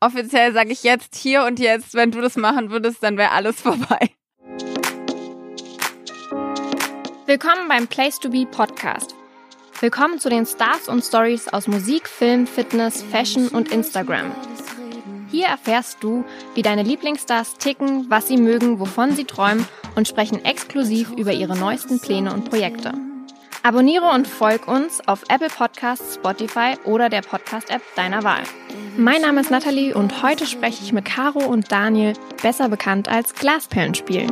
offiziell sage ich jetzt hier und jetzt, wenn du das machen würdest, dann wäre alles vorbei. Willkommen beim Place to Be Podcast. Willkommen zu den Stars und Stories aus Musik, Film, Fitness, Fashion und Instagram. Hier erfährst du, wie deine Lieblingsstars ticken, was sie mögen, wovon sie träumen und sprechen exklusiv über ihre neuesten Pläne und Projekte. Abonniere und folg uns auf Apple Podcasts, Spotify oder der Podcast-App deiner Wahl. Mein Name ist Nathalie und heute spreche ich mit Caro und Daniel, besser bekannt als Glasperlenspiel.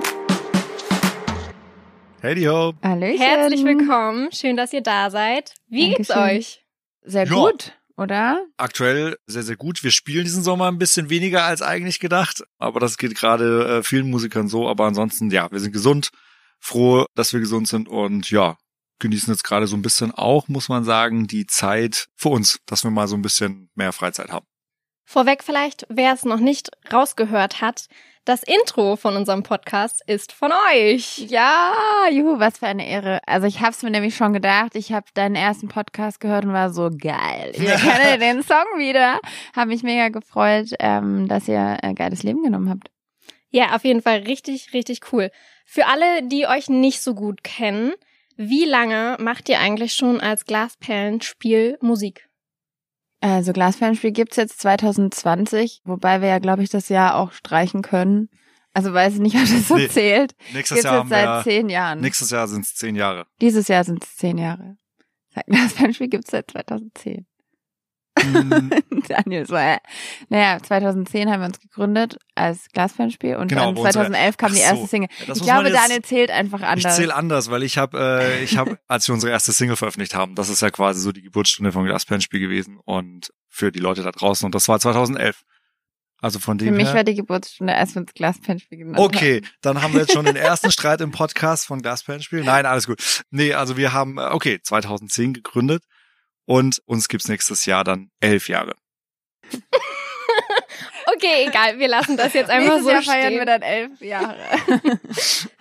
Hey ho. Hallöchen. Herzlich willkommen, schön, dass ihr da seid. Wie geht's Dankeschön. euch? Sehr Ja. gut, oder? Aktuell sehr, sehr gut. Wir spielen diesen Sommer ein bisschen weniger als eigentlich gedacht, aber das geht gerade äh, vielen Musikern so. Aber ansonsten, ja, wir sind gesund, froh, dass wir gesund sind und ja, genießen jetzt gerade so ein bisschen auch, muss man sagen, die Zeit für uns, dass wir mal so ein bisschen mehr Freizeit haben. Vorweg vielleicht, wer es noch nicht rausgehört hat, das Intro von unserem Podcast ist von euch. Ja, juhu, was für eine Ehre. Also ich habe es mir nämlich schon gedacht. Ich habe deinen ersten Podcast gehört und war so geil. Ihr kennt den Song wieder. Habe mich mega gefreut, ähm, dass ihr äh, geiles Leben genommen habt. Ja, auf jeden Fall richtig, richtig cool. Für alle, die euch nicht so gut kennen, wie lange macht ihr eigentlich schon als Glasperlenspiel Musik? Also Glasperlenspiel gibt's jetzt 2020, wobei wir ja, glaube ich, das Jahr auch streichen können. Also weiß ich nicht, ob das so Nee, zählt. Nächstes Gibt's Jahr jetzt haben seit wir, zehn Jahren. nächstes Jahr sind es zehn Jahre. Dieses Jahr sind es zehn Jahre. Glasperlenspiel gibt's seit 2010. Daniel so, äh. Naja, 2010 haben wir uns gegründet als Glasperlenspiel und Genau, dann bei unserer- 2011 kam die so. erste Single. Ja, das ich glaube, Daniel zählt einfach Ich anders. zähle anders, weil ich habe, äh, ich habe, als wir unsere erste Single veröffentlicht haben, das ist ja quasi so die Geburtsstunde von Glasperlenspiel gewesen und für die Leute da draußen und das war 2011. Also von Für dem mich her. war die Geburtsstunde, als wir uns Glasperlenspiel genannt Okay, dann haben wir jetzt schon den ersten Streit im Podcast von Glasperlenspiel. Nein, alles gut. Nee, also wir haben, äh, okay, 2010 gegründet und uns gibt's nächstes Jahr dann elf Jahre. Okay, egal, wir lassen das jetzt einfach Nächstes so Jahr feiern stehen. wir dann elf Jahre.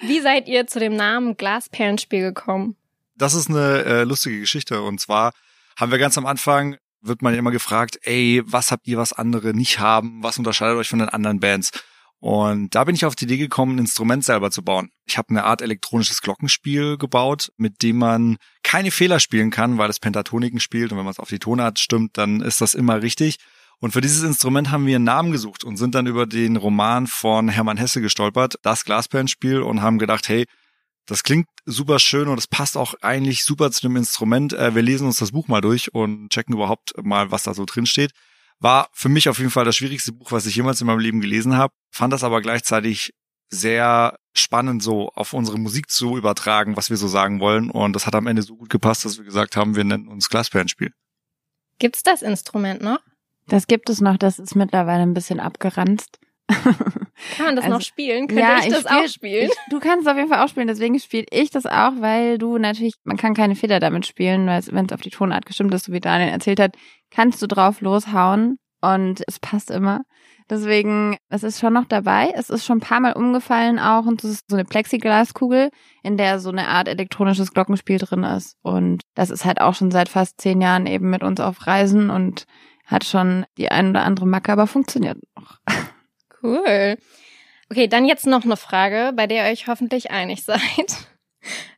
Wie seid ihr zu dem Namen Glasperlenspiel gekommen? Das ist eine äh, lustige Geschichte und zwar haben wir ganz am Anfang wird man immer gefragt, ey, was habt ihr, was andere nicht haben? Was unterscheidet euch von den anderen Bands? Und da bin ich auf die Idee gekommen, ein Instrument selber zu bauen. Ich habe eine Art elektronisches Glockenspiel gebaut, mit dem man keine Fehler spielen kann, weil es Pentatoniken spielt und wenn man es auf die Tonart stimmt, dann ist das immer richtig. Und für dieses Instrument haben wir einen Namen gesucht und sind dann über den Roman von Hermann Hesse gestolpert, das Glasperlenspiel, und haben gedacht, hey, das klingt super schön und es passt auch eigentlich super zu dem Instrument. Äh, wir lesen uns das Buch mal durch und checken überhaupt mal, was da so drin steht. War für mich auf jeden Fall das schwierigste Buch, was ich jemals in meinem Leben gelesen habe. Fand das aber gleichzeitig sehr spannend, so auf unsere Musik zu übertragen, was wir so sagen wollen. Und das hat am Ende so gut gepasst, dass wir gesagt haben, wir nennen uns Glasperlenspiel. Gibt's das Instrument noch? Das gibt es noch, das ist mittlerweile ein bisschen abgeranzt. Kann man das Also, noch spielen? Könnte ich das spiel- auch spielen? Ich, du kannst es auf jeden Fall auch spielen, deswegen spiele ich das auch, weil du natürlich, man kann keine Fehler damit spielen, weil wenn es auf die Tonart gestimmt ist, so wie Daniel erzählt hat, kannst du drauf loshauen und es passt immer. Deswegen, es ist schon noch dabei. Es ist schon ein paar Mal umgefallen auch und es ist so eine Plexiglaskugel, in der so eine Art elektronisches Glockenspiel drin ist. Und das ist halt auch schon seit fast zehn Jahren eben mit uns auf Reisen und hat schon die ein oder andere Macke, aber funktioniert noch. Cool. Okay, dann jetzt noch eine Frage, bei der ihr euch hoffentlich einig seid.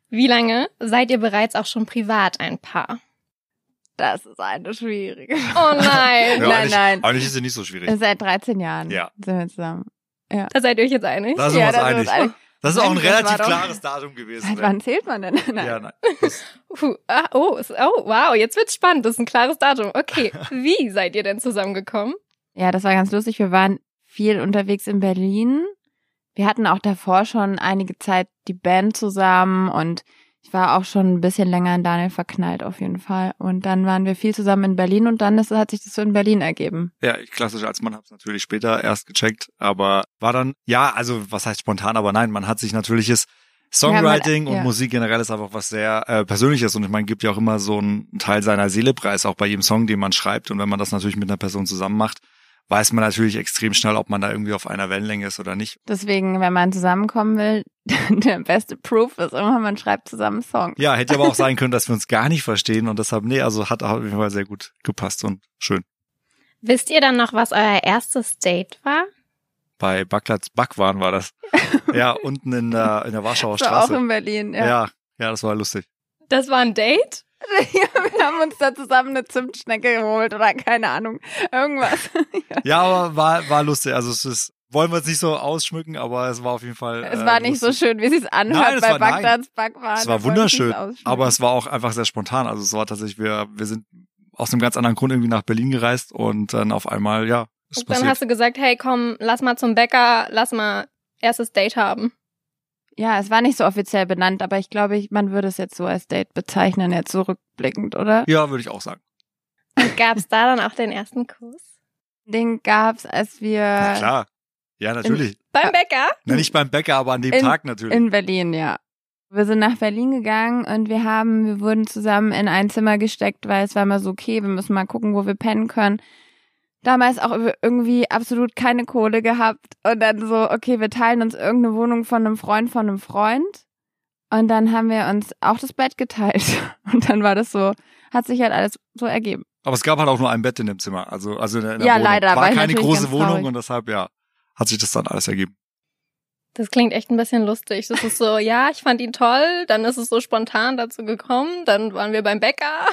Wie lange seid ihr bereits auch schon privat ein Paar? Das ist eine schwierige. Oh nein, Ja, nein, eigentlich, nein. Eigentlich ist sie nicht so schwierig. Seit 13 Jahren Ja. sind wir zusammen. da seid ihr euch jetzt einig? Da sind wir uns da einig. einig. Das ist auch ein relativ doch- klares Datum gewesen. Seit ne? wann zählt man denn? Nein. Ja, nein. Puh, ah, oh, oh, wow, jetzt wird's spannend. Das ist ein klares Datum. Okay, wie seid ihr denn zusammengekommen? Ja, das war ganz lustig. Wir waren viel unterwegs in Berlin. Wir hatten auch davor schon einige Zeit die Band zusammen und ich war auch schon ein bisschen länger in Daniel verknallt auf jeden Fall. Und dann waren wir viel zusammen in Berlin und dann ist, hat sich das so in Berlin ergeben. Ja, ich klassisch als Mann habe es natürlich später erst gecheckt, aber war dann, ja, also was heißt spontan, aber nein, man hat sich natürliches Songwriting Ja, man- ja. und Musik generell ist einfach was sehr äh, Persönliches und ich meine, gibt ja auch immer so einen Teil seiner Seele preis, auch bei jedem Song, den man schreibt und wenn man das natürlich mit einer Person zusammen macht, weiß man natürlich extrem schnell, ob man da irgendwie auf einer Wellenlänge ist oder nicht. Deswegen, wenn man zusammenkommen will, der beste Proof ist immer, man schreibt zusammen Songs. Ja, hätte aber auch sein können, dass wir uns gar nicht verstehen und deshalb, nee, also hat auf jeden Fall sehr gut gepasst und schön. Wisst ihr dann noch, was euer erstes Date war? Bei Backlats Backwaren war das. ja, unten in der, in der Warschauer Das war auch Straße. in Berlin, ja. ja, ja, das war lustig. Das war ein Date? wir haben uns da zusammen eine Zimtschnecke geholt oder keine Ahnung, irgendwas. Ja, aber war, war lustig. Also es ist, wollen wir jetzt nicht so ausschmücken, aber es war auf jeden Fall. Es äh, war nicht so lustig. schön, wie es sich anhört Nein, es bei. Bagdads Backwaren. Es war es wunderschön, aber es war auch einfach sehr spontan. Also es war tatsächlich, wir, wir sind aus einem ganz anderen Grund irgendwie nach Berlin gereist und dann auf einmal, ja, ist Und dann passiert. hast du gesagt, hey, komm, lass mal zum Bäcker, lass mal erstes Date haben. Ja, es war nicht so offiziell benannt, aber ich glaube, ich, man würde es jetzt so als Date bezeichnen, jetzt zurückblickend, oder? Ja, würde ich auch sagen. Und gab's da dann auch den ersten Kuss? Den gab's, als wir Na klar. Ja, natürlich. Beim Bäcker? Na, nicht beim Bäcker, aber an dem In- Tag natürlich. in Berlin, ja. Wir sind nach Berlin gegangen und wir haben, wir wurden zusammen in ein Zimmer gesteckt, weil es war immer so, okay, wir müssen mal gucken, wo wir pennen können. Damals auch irgendwie absolut keine Kohle gehabt und dann so, okay, wir teilen uns irgendeine Wohnung von einem Freund von einem Freund. Und dann haben wir uns auch das Bett geteilt. Und dann war das so, hat sich halt alles so ergeben. aber es gab halt auch nur ein Bett in dem Zimmer. Also, also in der, in der Ja, Wohnung. leider, War keine große Wohnung traurig. und deshalb, ja, hat sich das dann alles ergeben. Das klingt echt ein bisschen lustig. Das ist so, ja, ich fand ihn toll, dann ist es so spontan dazu gekommen, dann waren wir beim Bäcker.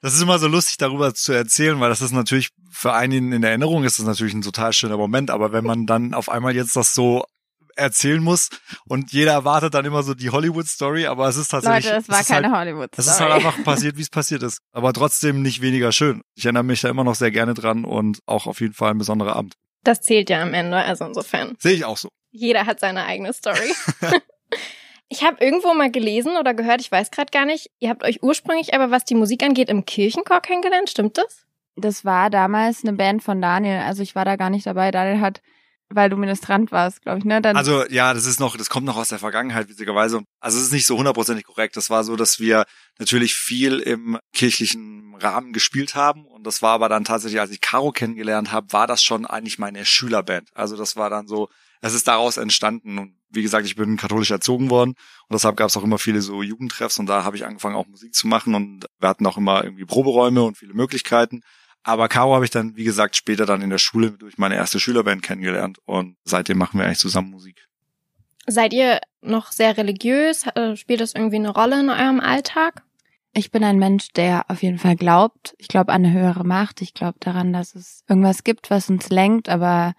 Das ist immer so lustig, darüber zu erzählen, weil das ist natürlich für einen in Erinnerung ist das natürlich ein total schöner Moment, aber wenn man dann auf einmal jetzt das so erzählen muss und jeder erwartet dann immer so die Hollywood-Story, aber es ist tatsächlich, Leute, das war es ist keine halt, Hollywood. es ist halt einfach passiert, wie es passiert ist, aber trotzdem nicht weniger schön. Ich erinnere mich da immer noch sehr gerne dran und auch auf jeden Fall ein besonderer Abend. Das zählt ja am Ende, also insofern. Sehe ich auch so. Jeder hat seine eigene Story. ich habe irgendwo mal gelesen oder gehört, ich weiß gerade gar nicht, ihr habt euch ursprünglich aber, was die Musik angeht, im Kirchenchor kennengelernt, stimmt das? Das war damals eine Band von Daniel. Also ich war da gar nicht dabei. Daniel hat, weil du Ministrant warst, glaube ich, ne? Dann Also ja, das ist noch, das kommt noch aus der Vergangenheit, witzigerweise. Also es ist nicht so hundertprozentig korrekt. Das war so, dass wir natürlich viel im kirchlichen Rahmen gespielt haben. Und das war aber dann tatsächlich, als ich Caro kennengelernt habe, war das schon eigentlich meine Schülerband. Also das war dann so, es ist daraus entstanden. Und wie gesagt, ich bin katholisch erzogen worden. Und deshalb gab es auch immer viele so Jugendtreffs. Und da habe ich angefangen, auch Musik zu machen. Und wir hatten auch immer irgendwie Proberäume und viele Möglichkeiten. Aber Caro habe ich dann, wie gesagt, später dann in der Schule durch meine erste Schülerband kennengelernt. Und seitdem machen wir eigentlich zusammen Musik. Seid ihr noch sehr religiös? Äh, Spielt das irgendwie eine Rolle in eurem Alltag? Ich bin ein Mensch, der auf jeden Fall glaubt. Ich glaube an eine höhere Macht. Ich glaube daran, dass es irgendwas gibt, was uns lenkt. Aber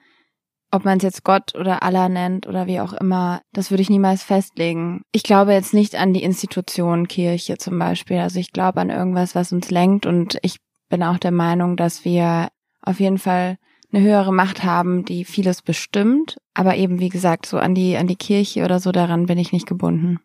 ob man es jetzt Gott oder Allah nennt oder wie auch immer, das würde ich niemals festlegen. Ich glaube jetzt nicht an die Institution Kirche zum Beispiel. Also ich glaube an irgendwas, was uns lenkt. Und ich bin auch der Meinung, dass wir auf jeden Fall eine höhere Macht haben, die vieles bestimmt. Aber eben, wie gesagt, so an die, an die Kirche oder so, daran bin ich nicht gebunden.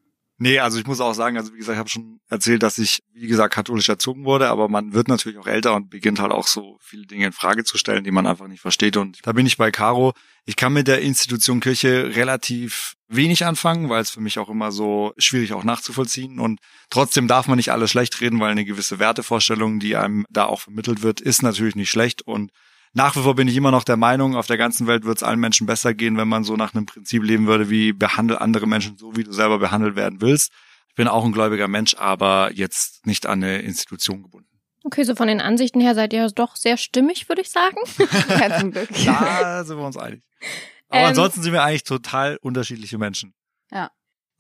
Nee, also ich muss auch sagen, also wie gesagt, ich habe schon erzählt, dass ich, wie gesagt, katholisch erzogen wurde, aber man wird natürlich auch älter und beginnt halt auch so viele Dinge in Frage zu stellen, die man einfach nicht versteht. Und da bin ich bei Caro. Ich kann mit der Institution Kirche relativ wenig anfangen, weil es für mich auch immer so schwierig auch nachzuvollziehen. Und trotzdem darf man nicht alles schlecht reden, weil eine gewisse Wertevorstellung, die einem da auch vermittelt wird, ist natürlich nicht schlecht. Und nach wie vor bin ich immer noch der Meinung, auf der ganzen Welt wird es allen Menschen besser gehen, wenn man so nach einem Prinzip leben würde, wie behandle andere Menschen so, wie du selber behandelt werden willst. Ich bin auch ein gläubiger Mensch, aber jetzt nicht an eine Institution gebunden. Okay, so von den Ansichten her seid ihr doch sehr stimmig, würde ich sagen. Ja, zum Glück. Da sind wir uns einig. Aber Ähm, ansonsten sind wir eigentlich total unterschiedliche Menschen. Ja.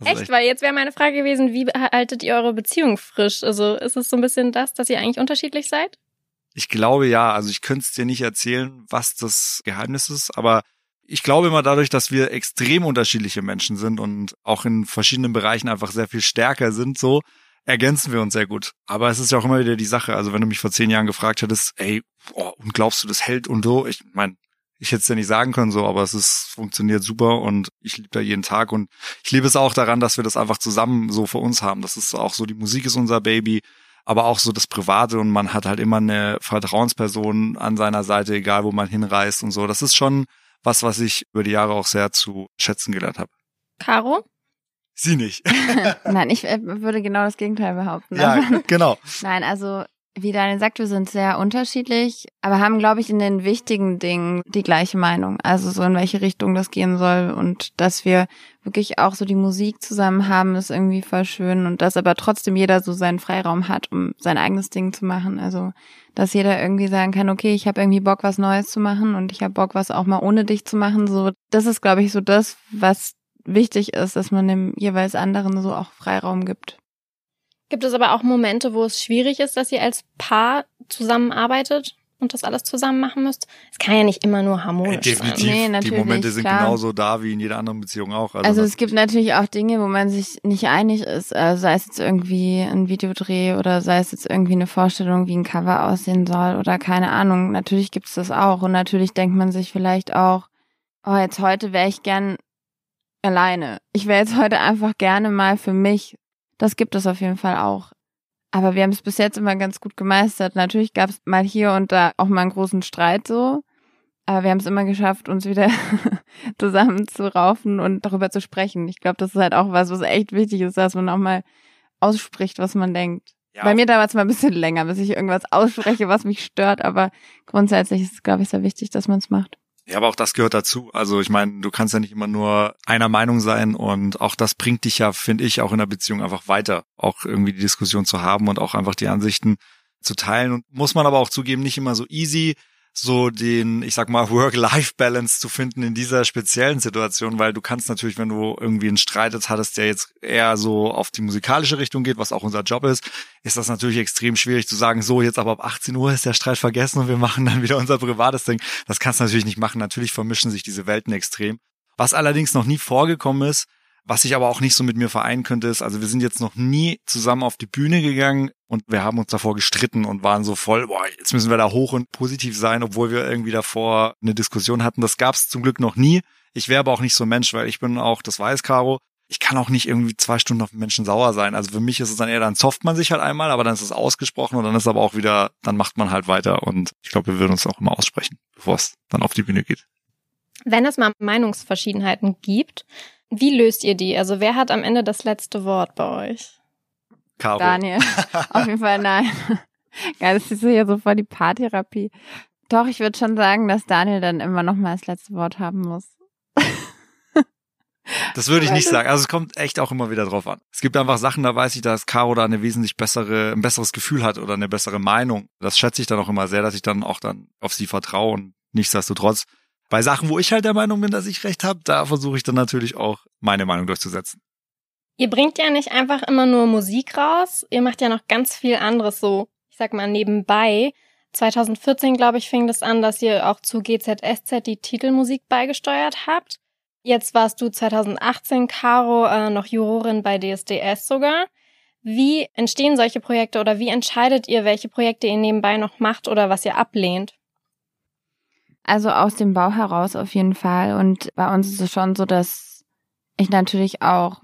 Ist Echt, weil jetzt wäre meine Frage gewesen, wie haltet ihr eure Beziehung frisch? Also ist es so ein bisschen das, dass ihr eigentlich unterschiedlich seid? Ich glaube ja, also ich könnte es dir nicht erzählen, was das Geheimnis ist, aber ich glaube immer dadurch, dass wir extrem unterschiedliche Menschen sind und auch in verschiedenen Bereichen einfach sehr viel stärker sind, so ergänzen wir uns sehr gut. Aber es ist ja auch immer wieder die Sache, also wenn du mich vor zehn Jahren gefragt hättest, ey, boah, und glaubst du, das hält und so, ich meine, ich hätte es ja nicht sagen können so, aber es ist funktioniert super und ich liebe da jeden Tag und ich liebe es auch daran, dass wir das einfach zusammen so für uns haben. Das ist auch so, die Musik ist unser Baby, aber auch so das Private und man hat halt immer eine Vertrauensperson an seiner Seite, egal wo man hinreist und so. Das ist schon was, was ich über die Jahre auch sehr zu schätzen gelernt habe. Caro? Sie nicht. Nein, ich äh, würde genau das Gegenteil behaupten. ja, genau. Nein, also Wie Daniel sagt, wir sind sehr unterschiedlich, aber haben, glaube ich, in den wichtigen Dingen die gleiche Meinung. Also so in welche Richtung das gehen soll und dass wir wirklich auch so die Musik zusammen haben, ist irgendwie voll schön und dass aber trotzdem jeder so seinen Freiraum hat, um sein eigenes Ding zu machen. Also dass jeder irgendwie sagen kann, okay, ich habe irgendwie Bock, was Neues zu machen und ich habe Bock, was auch mal ohne dich zu machen. So, das ist, glaube ich, so das, was wichtig ist, dass man dem jeweils anderen so auch Freiraum gibt. Gibt es aber auch Momente, wo es schwierig ist, dass ihr als Paar zusammenarbeitet und das alles zusammen machen müsst? Es kann ja nicht immer nur harmonisch Definitiv. sein. Nee, die Momente sind klar. genauso da wie in jeder anderen Beziehung auch. Also es gibt natürlich auch Dinge, wo man sich nicht einig ist, also sei es jetzt irgendwie ein Videodreh oder sei es jetzt irgendwie eine Vorstellung, wie ein Cover aussehen soll oder keine Ahnung. Natürlich gibt es das auch und natürlich denkt man sich vielleicht auch, oh, jetzt heute wäre ich gern alleine. Ich wäre jetzt heute einfach gerne mal für mich. Das gibt es auf jeden Fall auch. Aber wir haben es bis jetzt immer ganz gut gemeistert. Natürlich gab es mal hier und da auch mal einen großen Streit so. Aber wir haben es immer geschafft, uns wieder zusammenzuraufen und darüber zu sprechen. Ich glaube, das ist halt auch was, was echt wichtig ist, dass man auch mal ausspricht, was man denkt. Ja, Bei mir dauert es mal ein bisschen länger, bis ich irgendwas ausspreche, was mich stört, aber grundsätzlich ist es, glaube ich, sehr wichtig, dass man es macht. Ja, aber auch das gehört dazu. Also ich meine, du kannst ja nicht immer nur einer Meinung sein und auch das bringt dich ja, finde ich, auch in der Beziehung einfach weiter, auch irgendwie die Diskussion zu haben und auch einfach die Ansichten zu teilen. Und muss man aber auch zugeben, nicht immer so easy, so den, ich sag mal, Work-Life-Balance zu finden in dieser speziellen Situation, weil du kannst natürlich, wenn du irgendwie einen Streit jetzt hattest, der jetzt eher so auf die musikalische Richtung geht, was auch unser Job ist, ist das natürlich extrem schwierig zu sagen, so jetzt aber ab 18 Uhr ist der Streit vergessen und wir machen dann wieder unser privates Ding. Das kannst du natürlich nicht machen. Natürlich vermischen sich diese Welten extrem. Was allerdings noch nie vorgekommen ist, was ich aber auch nicht so mit mir vereinen könnte, ist, also wir sind jetzt noch nie zusammen auf die Bühne gegangen und wir haben uns davor gestritten und waren so voll, boah, jetzt müssen wir da hoch und positiv sein, obwohl wir irgendwie davor eine Diskussion hatten. Das gab es zum Glück noch nie. Ich wäre aber auch nicht so ein Mensch, weil ich bin auch, das weiß Caro, ich kann auch nicht irgendwie zwei Stunden auf Menschen sauer sein. Also für mich ist es dann eher, dann zofft man sich halt einmal, aber dann ist es ausgesprochen und dann ist aber auch wieder, dann macht man halt weiter und ich glaube, wir würden uns auch immer aussprechen, bevor es dann auf die Bühne geht. Wenn es mal Meinungsverschiedenheiten gibt, wie löst ihr die? Also wer hat am Ende das letzte Wort bei euch? Caro. Daniel. Auf jeden Fall nein. Geil, das ist hier so voll die Paartherapie. Doch, ich würde schon sagen, dass Daniel dann immer noch mal das letzte Wort haben muss. Das würde ich nicht sagen. Also es kommt echt auch immer wieder drauf an. Es gibt einfach Sachen, da weiß ich, dass Caro da eine wesentlich bessere, ein besseres Gefühl hat oder eine bessere Meinung. Das schätze ich dann auch immer sehr, dass ich dann auch dann auf sie vertraue und nichtsdestotrotz. Bei Sachen, wo ich halt der Meinung bin, dass ich recht habe, da versuche ich dann natürlich auch meine Meinung durchzusetzen. Ihr bringt ja nicht einfach immer nur Musik raus, ihr macht ja noch ganz viel anderes so, ich sag mal, nebenbei. 2014, glaube ich, fing das an, dass ihr auch zu GZSZ die Titelmusik beigesteuert habt. Jetzt warst du 2018, Caro, äh, noch Jurorin bei DSDS sogar. Wie entstehen solche Projekte oder wie entscheidet ihr, welche Projekte ihr nebenbei noch macht oder was ihr ablehnt? Also aus dem Bau heraus auf jeden Fall. Und bei uns ist es schon so, dass ich natürlich auch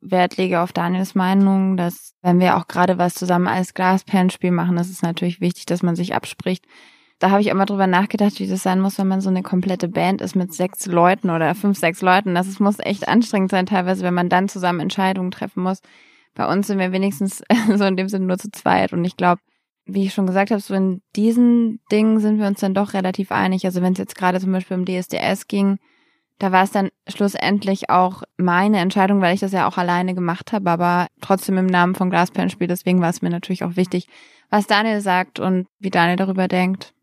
Wert lege auf Daniels Meinung, dass wenn wir auch gerade was zusammen als Glasperlenspiel machen, ist es natürlich wichtig, dass man sich abspricht. Da habe ich immer drüber nachgedacht, wie das sein muss, wenn man so eine komplette Band ist mit sechs Leuten oder fünf, sechs Leuten. Das ist, muss echt anstrengend sein teilweise, wenn man dann zusammen Entscheidungen treffen muss. Bei uns sind wir wenigstens so in dem Sinne nur zu zweit und ich glaube, wie ich schon gesagt habe, so in diesen Dingen sind wir uns dann doch relativ einig. Also wenn es jetzt gerade zum Beispiel um DSDS ging, da war es dann schlussendlich auch meine Entscheidung, weil ich das ja auch alleine gemacht habe, aber trotzdem im Namen von Glasperlenspiel. Deswegen war es mir natürlich auch wichtig, was Daniel sagt und wie Daniel darüber denkt.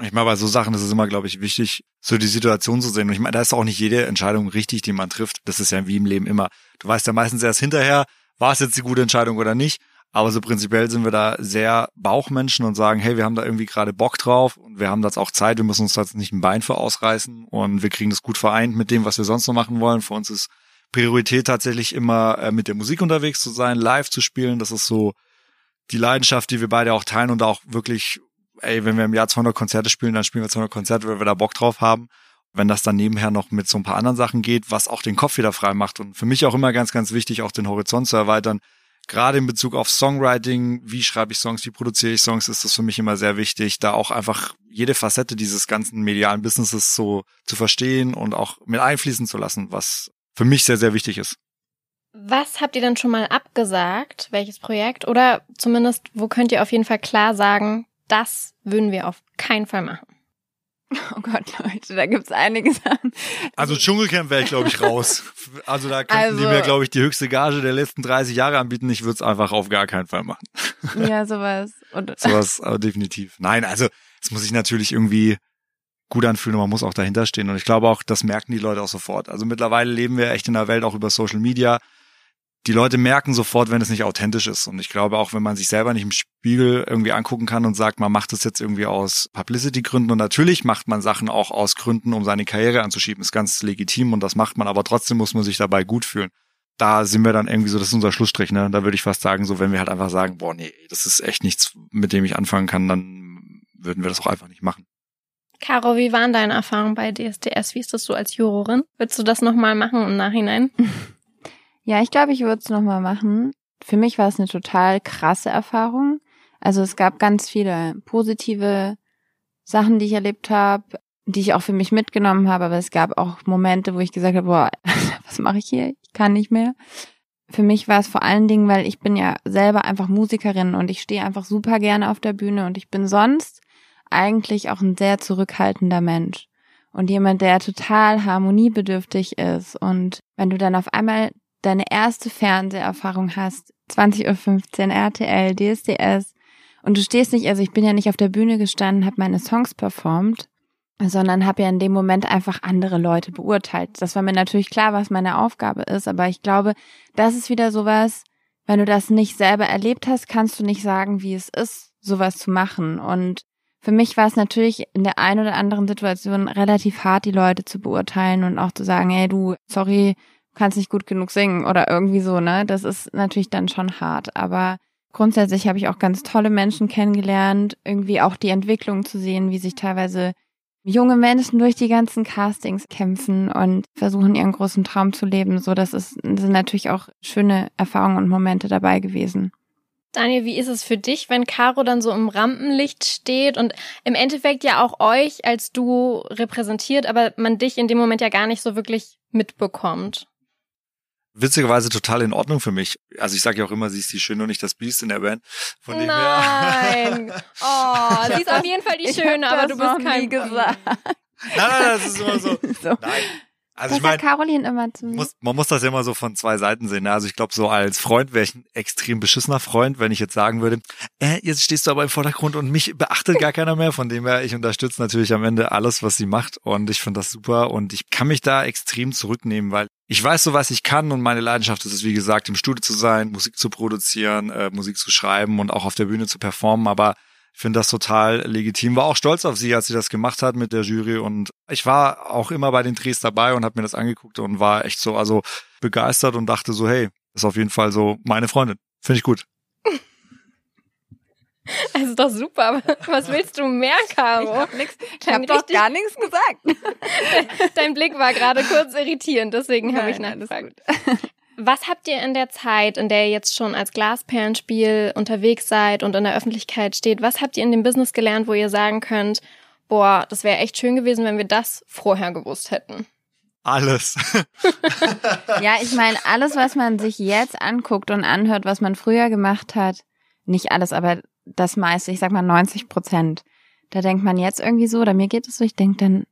Ich meine, bei so Sachen ist es immer, glaube ich, wichtig, so die Situation zu sehen. Und ich meine, da ist auch nicht jede Entscheidung richtig, die man trifft. Das ist ja wie im Leben immer. Du weißt ja meistens erst hinterher, war es jetzt die gute Entscheidung oder nicht. Aber so prinzipiell sind wir da sehr Bauchmenschen und sagen, hey, wir haben da irgendwie gerade Bock drauf und wir haben das auch Zeit, wir müssen uns da jetzt nicht ein Bein für ausreißen und wir kriegen das gut vereint mit dem, was wir sonst noch machen wollen. Für uns ist Priorität tatsächlich immer äh, mit der Musik unterwegs zu sein, live zu spielen. Das ist so die Leidenschaft, die wir beide auch teilen und auch wirklich, ey, wenn wir im Jahr 200 Konzerte spielen, dann spielen wir 200 Konzerte, weil wir da Bock drauf haben. Wenn das dann nebenher noch mit so ein paar anderen Sachen geht, was auch den Kopf wieder frei macht und für mich auch immer ganz, ganz wichtig, auch den Horizont zu erweitern, gerade in Bezug auf Songwriting, wie schreibe ich Songs, wie produziere ich Songs, ist das für mich immer sehr wichtig, da auch einfach jede Facette dieses ganzen medialen Businesses so zu verstehen und auch mit einfließen zu lassen, was für mich sehr, sehr wichtig ist. Was habt ihr denn schon mal abgesagt? Welches Projekt? Oder zumindest, wo könnt ihr auf jeden Fall klar sagen, das würden wir auf keinen Fall machen? Oh Gott, Leute, da gibt's einige Sachen. Also Dschungelcamp wäre ich, glaube ich, raus. Also da könnten Also- die mir, glaube ich, die höchste Gage der letzten 30 Jahre anbieten. Ich würde es einfach auf gar keinen Fall machen. Ja, sowas. Und Sowas aber definitiv. Nein, also es muss sich natürlich irgendwie gut anfühlen und man muss auch dahinter stehen. Und ich glaube auch, das merken die Leute auch sofort. Also mittlerweile leben wir echt in der Welt auch über Social Media. Die Leute merken sofort, wenn es nicht authentisch ist. Und ich glaube auch, wenn man sich selber nicht im Spiegel irgendwie angucken kann und sagt, man macht es jetzt irgendwie aus Publicity-Gründen. Und natürlich macht man Sachen auch aus Gründen, um seine Karriere anzuschieben. Ist ganz legitim und das macht man. Aber trotzdem muss man sich dabei gut fühlen. Da sind wir dann irgendwie so, das ist unser Schlussstrich, ne? Da würde ich fast sagen, so wenn wir halt einfach sagen, boah, nee, das ist echt nichts, mit dem ich anfangen kann, dann würden wir das auch einfach nicht machen. Caro, wie waren deine Erfahrungen bei DSDS? Wie ist das so als Jurorin? Willst du das nochmal machen im Nachhinein? Ja, ich glaube, ich würde es nochmal machen. Für mich war es eine total krasse Erfahrung. Also es gab ganz viele positive Sachen, die ich erlebt habe, die ich auch für mich mitgenommen habe, aber es gab auch Momente, wo ich gesagt habe, boah, was mache ich hier? Ich kann nicht mehr. Für mich war es vor allen Dingen, weil ich bin ja selber einfach Musikerin und ich stehe einfach super gerne auf der Bühne und ich bin sonst eigentlich auch ein sehr zurückhaltender Mensch und jemand, der total harmoniebedürftig ist und wenn du dann auf einmal deine erste Fernseherfahrung hast, 20.15 Uhr RTL, DSDS, und du stehst nicht, also ich bin ja nicht auf der Bühne gestanden, habe meine Songs performt, sondern habe ja in dem Moment einfach andere Leute beurteilt. Das war mir natürlich klar, was meine Aufgabe ist, aber ich glaube, das ist wieder sowas, wenn du das nicht selber erlebt hast, kannst du nicht sagen, wie es ist, sowas zu machen. Und für mich war es natürlich in der einen oder anderen Situation relativ hart, die Leute zu beurteilen und auch zu sagen, hey du, sorry, kannst nicht gut genug singen oder irgendwie so, ne? Das ist natürlich dann schon hart. Aber grundsätzlich habe ich auch ganz tolle Menschen kennengelernt, irgendwie auch die Entwicklung zu sehen, wie sich teilweise junge Menschen durch die ganzen Castings kämpfen und versuchen, ihren großen Traum zu leben. So, das ist, sind natürlich auch schöne Erfahrungen und Momente dabei gewesen. Daniel, wie ist es für dich, wenn Caro dann so im Rampenlicht steht und im Endeffekt ja auch euch als Duo repräsentiert, aber man dich in dem Moment ja gar nicht so wirklich mitbekommt? Witzigerweise total in Ordnung für mich. Also ich sage ja auch immer, sie ist die Schöne und nicht das Biest in der Band. Von dem Nein. her. Oh, sie ist auf jeden Fall die Schöne, aber du bist kein gesagt. Nein, nein, das ist immer so. so. Nein. Also das ich meine, Caroline immer zu mir. muss, man muss das ja immer so von zwei Seiten sehen. ne? Also ich glaube, so als Freund wäre ich ein extrem beschissener Freund, wenn ich jetzt sagen würde, äh, jetzt stehst du aber im Vordergrund und mich beachtet gar keiner mehr. Von dem her, ich unterstütze natürlich am Ende alles, was sie macht und ich finde das super und ich kann mich da extrem zurücknehmen, weil ich weiß so, was ich kann und meine Leidenschaft ist es, wie gesagt, im Studio zu sein, Musik zu produzieren, äh, Musik zu schreiben und auch auf der Bühne zu performen, aber finde das total legitim. War auch stolz auf sie, als sie das gemacht hat mit der Jury. Und ich war auch immer bei den Drehs dabei und habe mir das angeguckt und war echt so, also begeistert und dachte so, hey, ist auf jeden Fall so meine Freundin. Finde ich gut. Also doch super, aber was willst du mehr, Caro? nix, ich Klang habe doch gar nichts gesagt. Dein Blick war gerade kurz irritierend, deswegen habe ich Nein, nachgefragt. Was habt ihr in der Zeit, in der ihr jetzt schon als Glasperlenspiel unterwegs seid und in der Öffentlichkeit steht, was habt ihr in dem Business gelernt, wo ihr sagen könnt, boah, das wäre echt schön gewesen, wenn wir das vorher gewusst hätten? Alles. Ja, ich meine, alles, was man sich jetzt anguckt und anhört, was man früher gemacht hat, nicht alles, aber das meiste, ich sag mal 90 Prozent, da denkt man jetzt irgendwie so, oder mir geht es so, ich denke dann,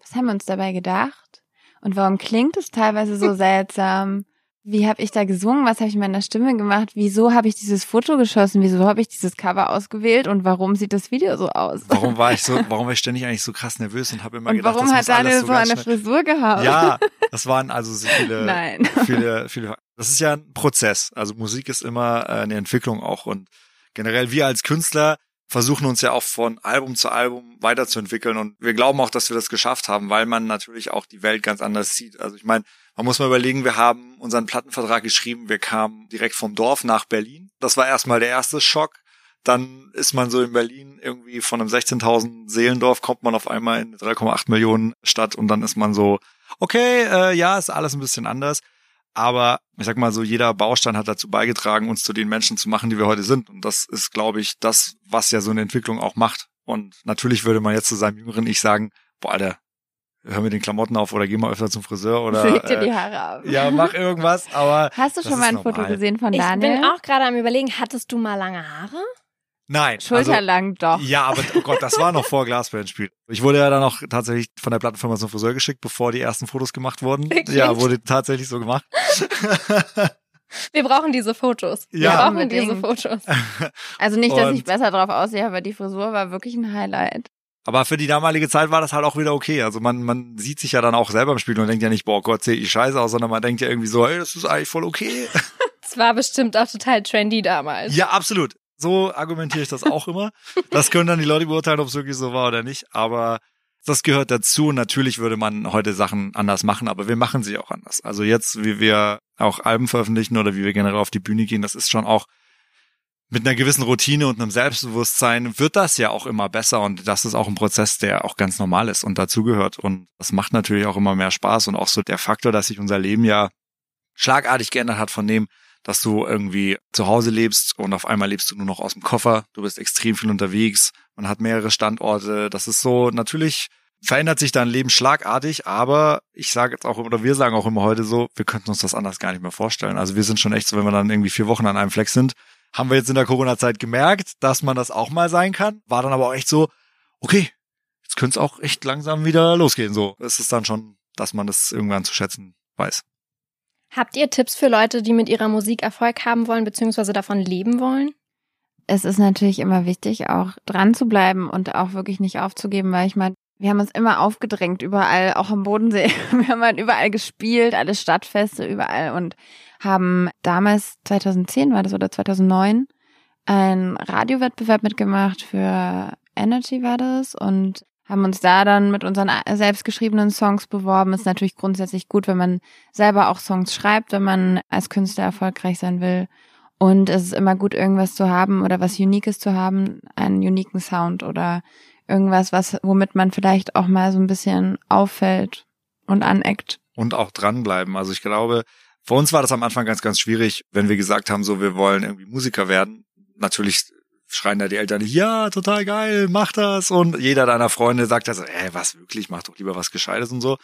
was haben wir uns dabei gedacht? Und warum klingt es teilweise so seltsam? Wie habe ich da gesungen? Was habe ich mit meiner Stimme gemacht? Wieso habe ich dieses Foto geschossen? Wieso habe ich dieses Cover ausgewählt? Und warum sieht das Video so aus? Warum war ich so, warum war ich ständig eigentlich so krass nervös und habe immer und gedacht, warum das hat Daniel so so eine schnell- Frisur gehabt? Ja, das waren also so viele, Nein. viele, viele. Das ist ja ein Prozess. Also Musik ist immer äh, eine Entwicklung auch und generell wir als Künstler versuchen uns ja auch von Album zu Album weiterzuentwickeln und wir glauben auch, dass wir das geschafft haben, weil man natürlich auch die Welt ganz anders sieht. Also ich meine, man muss mal überlegen, wir haben unseren Plattenvertrag geschrieben, wir kamen direkt vom Dorf nach Berlin. Das war erstmal der erste Schock. Dann ist man so in Berlin irgendwie von einem 16.000 Seelendorf kommt man auf einmal in eine 3,8 Millionen Stadt und dann ist man so, okay, äh, ja, ist alles ein bisschen anders. Aber ich sag mal so, jeder Baustein hat dazu beigetragen, uns zu den Menschen zu machen, die wir heute sind. Und das ist, glaube ich, das, was ja so eine Entwicklung auch macht. Und natürlich würde man jetzt zu seinem jüngeren Ich sagen, boah, Alter, hör mir den Klamotten auf oder geh mal öfter zum Friseur oder Leg dir die äh, Haare ab. ja, mach irgendwas, aber Hast du schon mal ein Foto normal. gesehen von Ich Daniel? bin auch gerade am überlegen, hattest du mal lange Haare? nein. Also, Schulterlang doch. ja, aber oh Gott, das war noch vor Glasbandspiel. Ich wurde ja dann auch tatsächlich von der Plattenfirma zum Friseur geschickt, bevor die ersten Fotos gemacht wurden. Wirklich? Ja, wurde tatsächlich so gemacht. Wir brauchen diese Fotos. Wir Ja. brauchen diese Unbedingt. Fotos. Also nicht, dass ich Und- besser drauf aussehe, aber die Frisur war wirklich ein Highlight. Aber für die damalige Zeit war das halt auch wieder okay. Also man, man sieht sich ja dann auch selber im Spiel und denkt ja nicht, boah Gott, sehe ich scheiße aus, sondern man denkt ja irgendwie so, hey, das ist eigentlich voll okay. Es war bestimmt auch total trendy damals. Ja, absolut. So argumentiere ich das auch immer. Das können dann die Leute beurteilen, ob es wirklich so war oder nicht. Aber das gehört dazu. Natürlich würde man heute Sachen anders machen, aber wir machen sie auch anders. Also jetzt, wie wir auch Alben veröffentlichen oder wie wir generell auf die Bühne gehen, das ist schon auch mit einer gewissen Routine und einem Selbstbewusstsein wird das ja auch immer besser und das ist auch ein Prozess, der auch ganz normal ist und dazugehört und das macht natürlich auch immer mehr Spaß und auch so der Faktor, dass sich unser Leben ja schlagartig geändert hat von dem, dass du irgendwie zu Hause lebst und auf einmal lebst du nur noch aus dem Koffer, du bist extrem viel unterwegs, man hat mehrere Standorte, das ist so, natürlich verändert sich dein Leben schlagartig, aber ich sage jetzt auch, oder wir sagen auch immer heute so, wir könnten uns das anders gar nicht mehr vorstellen. Also wir sind schon echt so, wenn wir dann irgendwie vier Wochen an einem Fleck sind, haben wir jetzt in der Corona-Zeit gemerkt, dass man das auch mal sein kann, war dann aber auch echt so, okay, jetzt könnte es auch echt langsam wieder losgehen, so. Es ist dann schon, dass man das irgendwann zu schätzen weiß. Habt ihr Tipps für Leute, die mit ihrer Musik Erfolg haben wollen, beziehungsweise davon leben wollen? Es ist natürlich immer wichtig, auch dran zu bleiben und auch wirklich nicht aufzugeben, weil ich meine, wir haben uns immer aufgedrängt, überall, auch am Bodensee. Wir haben halt überall gespielt, alle Stadtfeste, überall und haben damals, 2010 war das oder 2009, einen Radiowettbewerb mitgemacht für Energy war das und haben uns da dann mit unseren selbstgeschriebenen Songs beworben. Ist natürlich grundsätzlich gut, wenn man selber auch Songs schreibt, wenn man als Künstler erfolgreich sein will. Und es ist immer gut, irgendwas zu haben oder was Uniques zu haben, einen uniken Sound oder irgendwas, was, womit man vielleicht auch mal so ein bisschen auffällt und aneckt. und auch dranbleiben. Also ich glaube, für uns war das am Anfang ganz, ganz schwierig, wenn wir gesagt haben, so wir wollen irgendwie Musiker werden. Natürlich schreien da die Eltern, ja, total geil, mach das. Und jeder deiner Freunde sagt also, ey, was wirklich, mach doch lieber was Gescheites und so.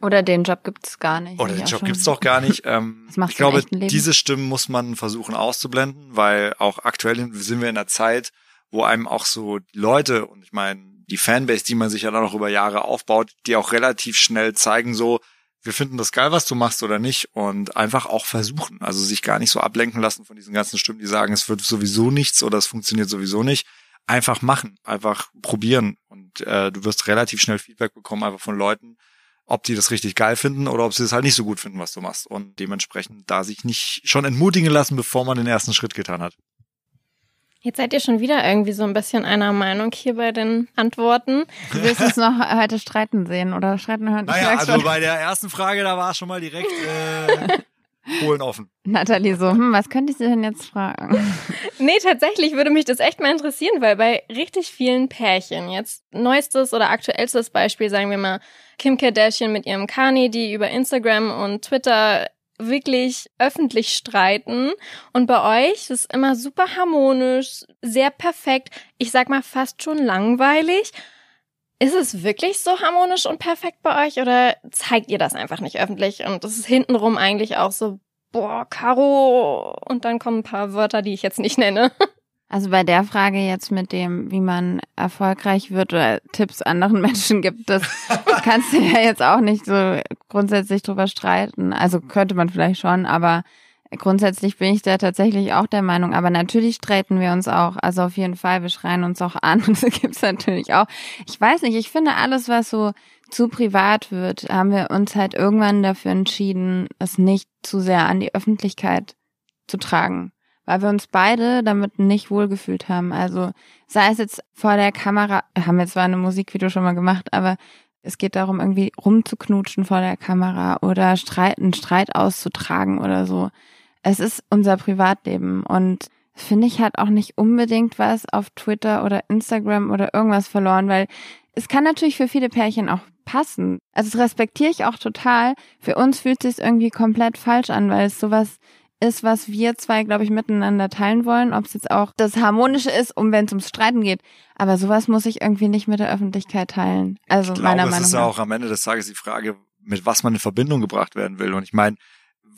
Oder den Job gibt's gar nicht. Oder den Job gibt's doch gar nicht. Ähm, ich glaube, diese Stimmen muss man versuchen auszublenden, weil auch aktuell sind wir in einer Zeit, wo einem auch so Leute und ich meine, die Fanbase, die man sich ja dann noch über Jahre aufbaut, die auch relativ schnell zeigen so, wir finden das geil, was du machst oder nicht und einfach auch versuchen. Also sich gar nicht so ablenken lassen von diesen ganzen Stimmen, die sagen, es wird sowieso nichts oder es funktioniert sowieso nicht. Einfach machen, einfach probieren und äh, du wirst relativ schnell Feedback bekommen, einfach von Leuten, ob die das richtig geil finden oder ob sie es halt nicht so gut finden, was du machst. Und dementsprechend da sich nicht schon entmutigen lassen, bevor man den ersten Schritt getan hat. Jetzt seid ihr schon wieder irgendwie so ein bisschen einer Meinung hier bei den Antworten. Du willst uns noch heute streiten sehen oder streiten hören. Naja, also schon. bei der ersten Frage, da war es schon mal direkt äh, Polen offen. Nathalie so, hm, was könnte ich sie denn jetzt fragen? Nee, tatsächlich würde mich das echt mal interessieren, weil bei richtig vielen Pärchen, jetzt neuestes oder aktuellstes Beispiel, sagen wir mal, Kim Kardashian mit ihrem Kanye, die über Instagram und Twitter wirklich öffentlich streiten. Und bei euch ist es immer super harmonisch, sehr perfekt. Ich sag mal fast schon langweilig. Ist es wirklich so harmonisch und perfekt bei euch oder zeigt ihr das einfach nicht öffentlich? Und es ist hintenrum eigentlich auch so, boah, Caro. Und dann kommen ein paar Wörter, die ich jetzt nicht nenne. Also bei der Frage jetzt mit dem, wie man erfolgreich wird oder Tipps anderen Menschen gibt, das kannst du ja jetzt auch nicht so grundsätzlich drüber streiten. Also könnte man vielleicht schon, aber grundsätzlich bin ich da tatsächlich auch der Meinung. Aber natürlich streiten wir uns auch. Also auf jeden Fall, wir schreien uns auch an. Das gibt's natürlich auch. Ich weiß nicht, ich finde alles, was so zu privat wird, haben wir uns halt irgendwann dafür entschieden, es nicht zu sehr an die Öffentlichkeit zu tragen weil wir uns beide damit nicht wohlgefühlt haben. Also sei es jetzt vor der Kamera, haben wir zwar eine Musikvideo schon mal gemacht, aber es geht darum, irgendwie rumzuknutschen vor der Kamera oder Streit, einen Streit auszutragen oder so. Es ist unser Privatleben und finde ich hat auch nicht unbedingt was auf Twitter oder Instagram oder irgendwas verloren, weil es kann natürlich für viele Pärchen auch passen. Also das respektiere ich auch total. Für uns fühlt es sich irgendwie komplett falsch an, weil es sowas ist, was wir zwei, glaube ich, miteinander teilen wollen. Ob es jetzt auch das Harmonische ist, um wenn es ums Streiten geht. Aber sowas muss ich irgendwie nicht mit der Öffentlichkeit teilen. Also ich meiner glaube, Meinung es ist nach. ja auch am Ende des Tages die Frage, mit was man in Verbindung gebracht werden will. Und ich meine,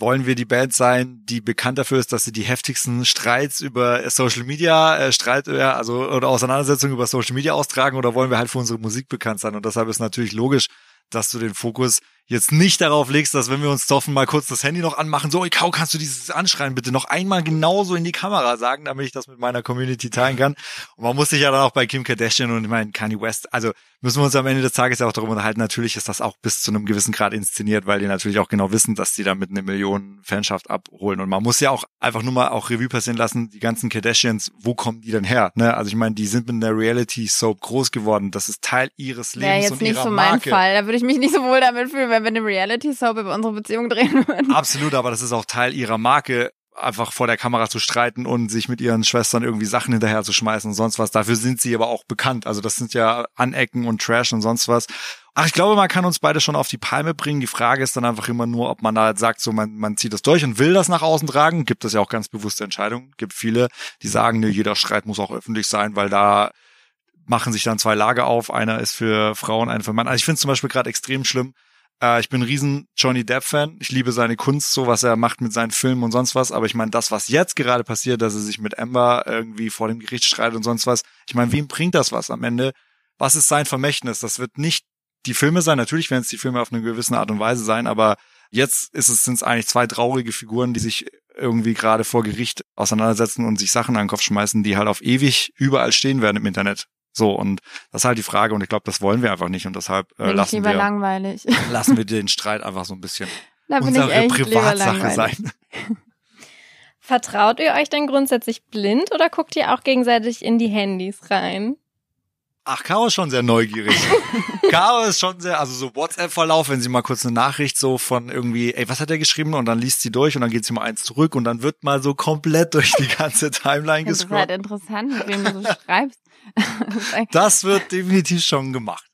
wollen wir die Band sein, die bekannt dafür ist, dass sie die heftigsten Streits über Social Media, äh, Streit, ja, also oder Auseinandersetzungen über Social Media austragen oder wollen wir halt für unsere Musik bekannt sein? Und deshalb ist natürlich logisch, dass du den Fokus jetzt nicht darauf legst, dass wenn wir uns zoffen, mal kurz das Handy noch anmachen, so, Kau, kannst du dieses Anschreien bitte noch einmal genauso in die Kamera sagen, damit ich das mit meiner Community teilen kann. Und man muss sich ja dann auch bei Kim Kardashian und ich meine Kanye West, also müssen wir uns am Ende des Tages ja auch darüber unterhalten, natürlich ist das auch bis zu einem gewissen Grad inszeniert, weil die natürlich auch genau wissen, dass die damit eine Million Fanschaft abholen. Und man muss ja auch einfach nur mal auch Revue passieren lassen, die ganzen Kardashians, wo kommen die denn her? Ne? Also ich meine, die sind mit einer Reality-Soap groß geworden. Das ist Teil ihres Lebens Wäre jetzt und nicht ihrer so mein Marke. Fall. Da würde ich mich nicht so wohl damit fühlen, wenn wir eine Reality-Soap über unsere Beziehung drehen würden. Absolut, aber das ist auch Teil ihrer Marke, einfach vor der Kamera zu streiten und sich mit ihren Schwestern irgendwie Sachen hinterher zu schmeißen und sonst was. Dafür sind sie aber auch bekannt. Also das sind ja Anecken und Trash und sonst was. Ach, ich glaube, man kann uns beide schon auf die Palme bringen. Die Frage ist dann einfach immer nur, ob man da jetzt sagt, so man, man zieht das durch und will das nach außen tragen. Gibt es ja auch ganz bewusste Entscheidungen. Gibt viele, die sagen, ne, jeder Streit muss auch öffentlich sein, weil da machen sich dann zwei Lager auf. Einer ist für Frauen, einer für Mann. Also ich finde es zum Beispiel gerade extrem schlimm. Äh, ich bin ein riesen Johnny Depp-Fan. Ich liebe seine Kunst, so was er macht mit seinen Filmen und sonst was. Aber ich meine, das, was jetzt gerade passiert, dass er sich mit Amber irgendwie vor dem Gericht streitet und sonst was. Ich meine, wem bringt das was am Ende? Was ist sein Vermächtnis? Das wird nicht die Filme sein. Natürlich werden es die Filme auf eine gewisse Art und Weise sein, aber jetzt ist es, sind es eigentlich zwei traurige Figuren, die sich irgendwie gerade vor Gericht auseinandersetzen und sich Sachen an den Kopf schmeißen, die halt auf ewig überall stehen werden im Internet. So, und das ist halt die Frage, und ich glaube, das wollen wir einfach nicht. Und deshalb äh, Bin ich lassen, lieber wir, langweilig. lassen wir den Streit einfach so ein bisschen Da bin unsere ich echt lieber Privatsache sein. Vertraut ihr euch denn grundsätzlich blind oder guckt ihr auch gegenseitig in die Handys rein? Ach, Caro ist schon sehr neugierig. Caro ist schon sehr, also so WhatsApp-Verlauf, wenn sie mal kurz eine Nachricht so von irgendwie, ey, was hat er geschrieben? Und dann liest sie durch und dann geht sie mal eins zurück und dann wird mal so komplett durch die ganze Timeline Das ist halt gescrollt. interessant, mit wem du so schreibst. Das wird definitiv schon gemacht.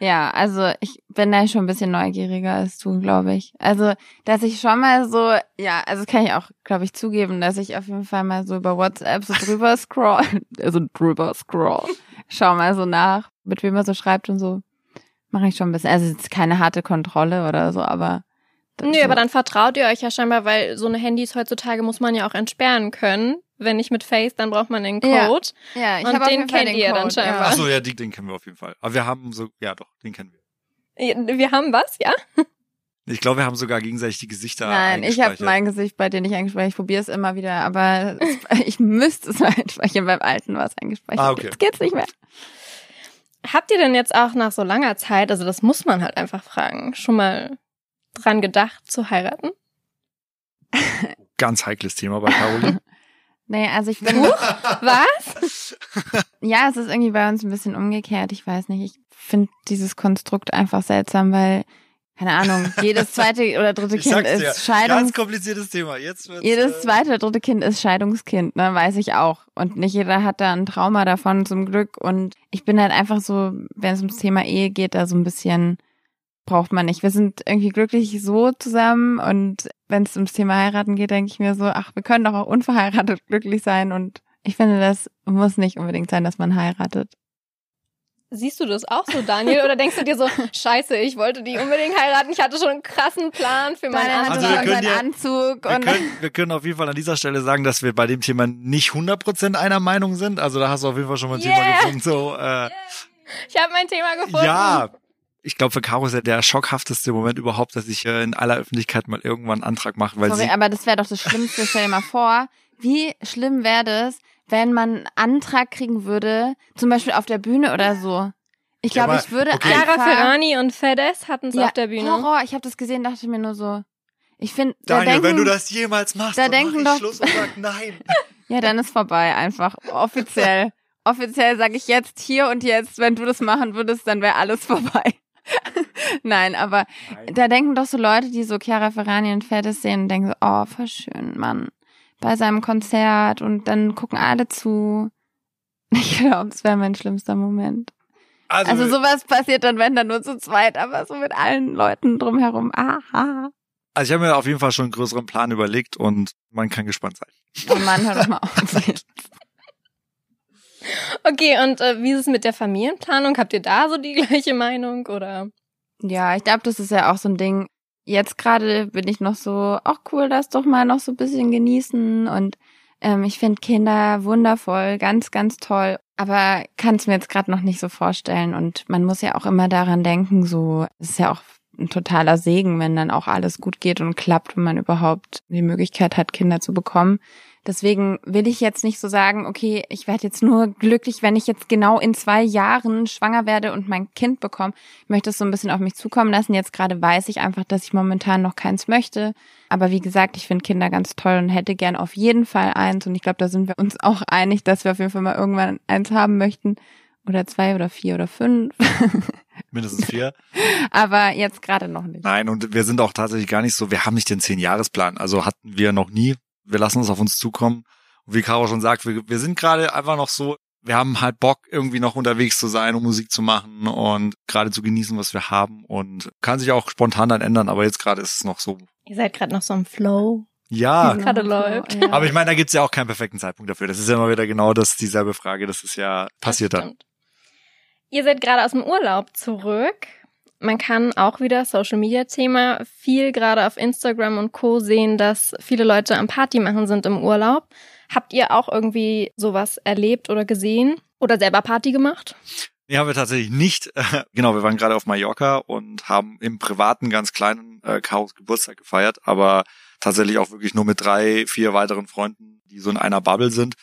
ja, also ich bin da schon ein bisschen neugieriger als du, glaube ich. Also, dass ich schon mal so, ja, also kann ich auch, glaube ich, zugeben, dass ich auf jeden Fall mal so über WhatsApp so drüber scroll, also drüber scroll, schau mal so nach, mit wem er so schreibt und so. Mache ich schon ein bisschen. Also jetzt keine harte Kontrolle oder so, aber. Nö, so. aber dann vertraut ihr euch ja scheinbar, weil so eine Handys heutzutage muss man ja auch entsperren können. Wenn nicht mit Face, dann braucht man den Ja. Code. Ja, ich Und hab auf den kennt ihr dann Code, scheinbar. Ja. Ach so, ja, die, den kennen wir auf jeden Fall. Aber wir haben so, ja doch, den kennen wir. Wir haben was, ja? Ich glaube, wir haben sogar gegenseitig die Gesichter Nein, ich habe mein Gesicht bei dir nicht eingespeichert. Ich probiere es immer wieder, aber ich müsste es mal einspeichern. Beim alten war es eingespeichert. Ah, okay. Jetzt geht's nicht mehr. Habt ihr denn jetzt auch nach so langer Zeit, also das muss man halt einfach fragen, schon mal dran gedacht zu heiraten? Ganz heikles Thema bei Caroline. Nee, also ich bin. Was? ja, es ist irgendwie bei uns ein bisschen umgekehrt. Ich weiß nicht. Ich finde dieses Konstrukt einfach seltsam, weil, keine Ahnung, jedes zweite oder dritte Kind ist dir, Scheidungs... ganz kompliziertes Thema. Jetzt Jedes äh, zweite oder dritte Kind ist Scheidungskind, ne, weiß ich auch. Und nicht jeder hat da ein Trauma davon zum Glück. Und ich bin halt einfach so, wenn es ums Thema Ehe geht, da so ein bisschen braucht man nicht. Wir sind irgendwie glücklich so zusammen und wenn es ums Thema heiraten geht, denke ich mir so, ach, wir können doch auch unverheiratet glücklich sein und ich finde, das muss nicht unbedingt sein, dass man heiratet. Siehst du das auch so, Daniel? Oder denkst du dir so, scheiße, ich wollte die unbedingt heiraten, ich hatte schon einen krassen Plan für meinen Daniel hatte Also wir schon können seinen ja- Anzug Wir und können, wir können auf jeden Fall an dieser Stelle sagen, dass wir bei dem Thema nicht 100% einer Meinung sind. Also da hast du auf jeden Fall schon mal ein Thema Yeah. gefunden. So, äh, Ich habe mein Thema gefunden. ja, ich glaube, für Caro ist ja der schockhafteste Moment überhaupt, dass ich äh, in aller Öffentlichkeit mal irgendwann einen Antrag mache, weil Sorry, sie aber das wäre doch das Schlimmste. Stell dir mal vor, wie schlimm wäre das, wenn man einen Antrag kriegen würde, zum Beispiel auf der Bühne oder so. Ich Ja, glaube, aber- ich würde okay. Clara einfach... Ferrani und Fedez hatten es ja, auf der Bühne. Horror. Ich habe das gesehen, dachte mir nur so. Ich finde, da Daniel, denken, wenn du das jemals machst, da dann denken mach ich doch- Schluss und sag nein. ja, dann ist vorbei einfach. Offiziell. Offiziell sage ich jetzt hier und jetzt, wenn du das machen würdest, dann wäre alles vorbei. Nein, aber da denken doch so Leute, die so Chiara Ferrani und Fedez sehen und denken so, oh, voll schön, Mann. Bei seinem Konzert und dann gucken alle zu. Ich glaube, es wäre mein schlimmster Moment. Also, Also sowas passiert dann, wenn dann nur zu zweit, aber so mit allen Leuten drumherum. Aha. Also ich habe mir auf jeden Fall schon einen größeren Plan überlegt und man kann gespannt sein. Oh Mann, hör doch mal auf. Okay, und äh, wie ist es mit der Familienplanung? Habt ihr da so die gleiche Meinung oder? Ja, ich glaube, das ist ja auch so ein Ding. Jetzt gerade bin ich noch so, ach cool, das doch mal noch so ein bisschen genießen. Und ähm, ich finde Kinder wundervoll, ganz, ganz toll, aber kann es mir jetzt gerade noch nicht so vorstellen. Und man muss ja auch immer daran denken, so, es ist ja auch ein totaler Segen, wenn dann auch alles gut geht und klappt, wenn man überhaupt die Möglichkeit hat, Kinder zu bekommen. Deswegen will ich jetzt nicht so sagen, okay, ich werde jetzt nur glücklich, wenn ich jetzt genau in zwei Jahren schwanger werde und mein Kind bekomme. Ich möchte es so ein bisschen auf mich zukommen lassen. Jetzt gerade weiß ich einfach, dass ich momentan noch keins möchte. Aber wie gesagt, ich finde Kinder ganz toll und hätte gern auf jeden Fall eins. Und ich glaube, da sind wir uns auch einig, dass wir auf jeden Fall mal irgendwann eins haben möchten. Oder zwei oder vier oder fünf. Mindestens vier. Aber jetzt gerade noch nicht. Nein, und wir sind auch tatsächlich gar nicht so, wir haben nicht den Zehn-Jahres-Plan. Also hatten wir noch nie wir lassen es auf uns zukommen. Und wie Caro schon sagt, wir, wir sind gerade einfach noch so, wir haben halt Bock, irgendwie noch unterwegs zu sein und Musik zu machen und gerade zu genießen, was wir haben. Und kann sich auch spontan dann ändern, aber jetzt gerade ist es noch so. Ihr seid gerade noch so im Flow. Ja. gerade läuft. Ja. Aber ich meine, da gibt's ja auch keinen perfekten Zeitpunkt dafür. Das ist ja immer wieder genau das, dieselbe Frage. Das ist ja passiert dann. Ihr seid gerade aus dem Urlaub zurück. Man kann auch wieder Social Media Thema viel gerade auf Instagram und Co sehen, dass viele Leute am Party machen sind im Urlaub. Habt ihr auch irgendwie sowas erlebt oder gesehen oder selber Party gemacht? Nee, haben wir tatsächlich nicht. genau, wir waren gerade auf Mallorca und haben im privaten ganz kleinen äh, Chaos Geburtstag gefeiert, aber tatsächlich auch wirklich nur mit drei, vier weiteren Freunden, die so in einer Bubble sind.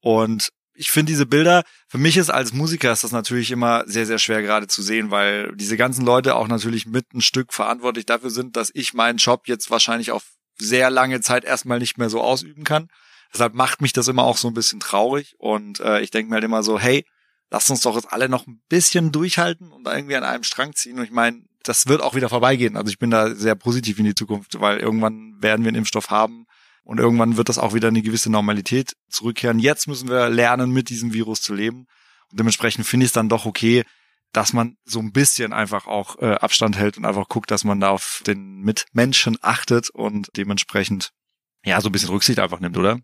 Und ich finde diese Bilder, für mich ist als Musiker ist das natürlich immer sehr, sehr schwer gerade zu sehen, weil diese ganzen Leute auch natürlich mit ein Stück verantwortlich dafür sind, dass ich meinen Job jetzt wahrscheinlich auf sehr lange Zeit erstmal nicht mehr so ausüben kann. Deshalb macht mich das immer auch so ein bisschen traurig und äh, ich denke mir halt immer so, hey, lasst uns doch jetzt alle noch ein bisschen durchhalten und irgendwie an einem Strang ziehen. Und ich meine, das wird auch wieder vorbeigehen. Also ich bin da sehr positiv in die Zukunft, weil irgendwann werden wir einen Impfstoff haben, und irgendwann wird das auch wieder eine gewisse Normalität zurückkehren. Jetzt müssen wir lernen, mit diesem Virus zu leben. Und dementsprechend finde ich es dann doch okay, dass man so ein bisschen einfach auch äh, Abstand hält und einfach guckt, dass man da auf den Mitmenschen achtet und dementsprechend ja so ein bisschen Rücksicht einfach nimmt, oder?